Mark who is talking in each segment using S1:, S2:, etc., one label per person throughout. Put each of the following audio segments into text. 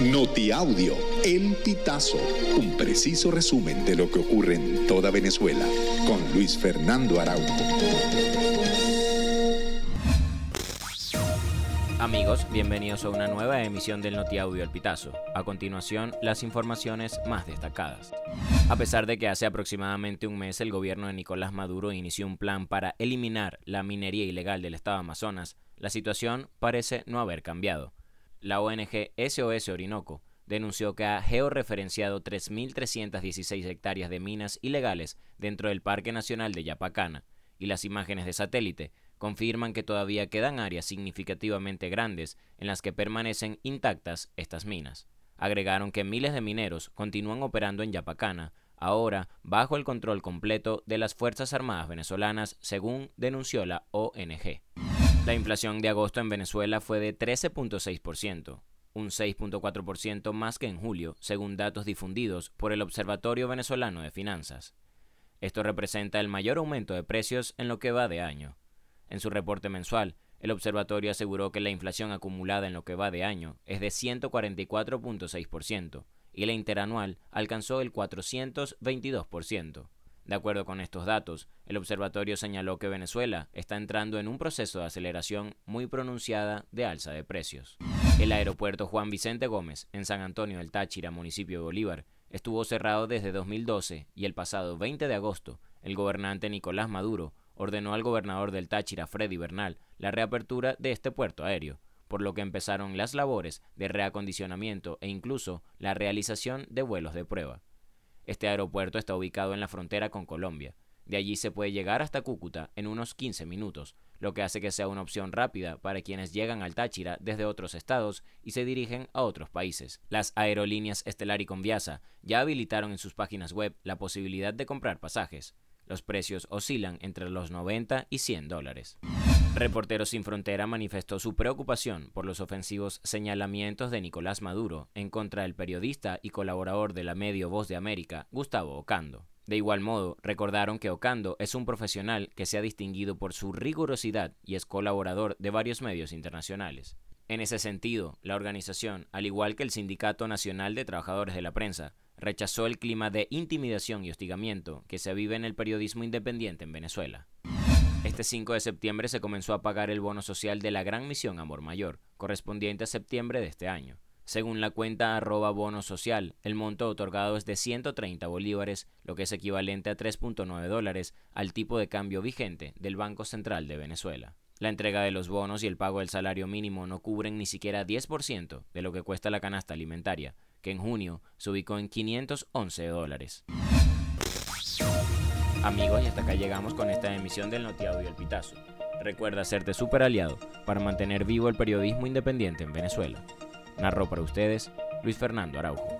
S1: Notiaudio, El Pitazo, un preciso resumen de lo que ocurre en toda Venezuela, con Luis Fernando Araújo.
S2: Amigos, bienvenidos a una nueva emisión del Notiaudio El Pitazo. A continuación, las informaciones más destacadas. A pesar de que hace aproximadamente un mes el gobierno de Nicolás Maduro inició un plan para eliminar la minería ilegal del estado Amazonas, la situación parece no haber cambiado la ONG SOS Orinoco denunció que ha georreferenciado 3.316 hectáreas de minas ilegales dentro del Parque Nacional de Yapacana, y las imágenes de satélite confirman que todavía quedan áreas significativamente grandes en las que permanecen intactas estas minas. Agregaron que miles de mineros continúan operando en Yapacana, ahora bajo el control completo de las Fuerzas Armadas venezolanas, según denunció la ONG. La inflación de agosto en Venezuela fue de 13.6%, un 6.4% más que en julio, según datos difundidos por el Observatorio Venezolano de Finanzas. Esto representa el mayor aumento de precios en lo que va de año. En su reporte mensual, el observatorio aseguró que la inflación acumulada en lo que va de año es de 144.6% y la interanual alcanzó el 422%. De acuerdo con estos datos, el observatorio señaló que Venezuela está entrando en un proceso de aceleración muy pronunciada de alza de precios. El aeropuerto Juan Vicente Gómez, en San Antonio del Táchira, municipio de Bolívar, estuvo cerrado desde 2012 y el pasado 20 de agosto, el gobernante Nicolás Maduro ordenó al gobernador del Táchira, Freddy Bernal, la reapertura de este puerto aéreo, por lo que empezaron las labores de reacondicionamiento e incluso la realización de vuelos de prueba. Este aeropuerto está ubicado en la frontera con Colombia. De allí se puede llegar hasta Cúcuta en unos 15 minutos, lo que hace que sea una opción rápida para quienes llegan al Táchira desde otros estados y se dirigen a otros países. Las aerolíneas Estelar y Conviasa ya habilitaron en sus páginas web la posibilidad de comprar pasajes. Los precios oscilan entre los 90 y 100 dólares. Reporteros Sin Frontera manifestó su preocupación por los ofensivos señalamientos de Nicolás Maduro en contra del periodista y colaborador de la medio Voz de América, Gustavo Ocando. De igual modo, recordaron que Ocando es un profesional que se ha distinguido por su rigurosidad y es colaborador de varios medios internacionales. En ese sentido, la organización, al igual que el Sindicato Nacional de Trabajadores de la Prensa, rechazó el clima de intimidación y hostigamiento que se vive en el periodismo independiente en Venezuela. Este 5 de septiembre se comenzó a pagar el bono social de la Gran Misión Amor Mayor, correspondiente a septiembre de este año. Según la cuenta arroba bono social, el monto otorgado es de 130 bolívares, lo que es equivalente a 3.9 dólares al tipo de cambio vigente del Banco Central de Venezuela. La entrega de los bonos y el pago del salario mínimo no cubren ni siquiera 10% de lo que cuesta la canasta alimentaria, que en junio se ubicó en 511 dólares. Amigos, y hasta acá llegamos con esta emisión del Notiaudio El Pitazo. Recuerda hacerte super aliado para mantener vivo el periodismo independiente en Venezuela. Narró para ustedes Luis Fernando Araujo.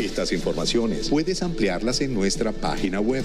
S1: Estas informaciones puedes ampliarlas en nuestra página web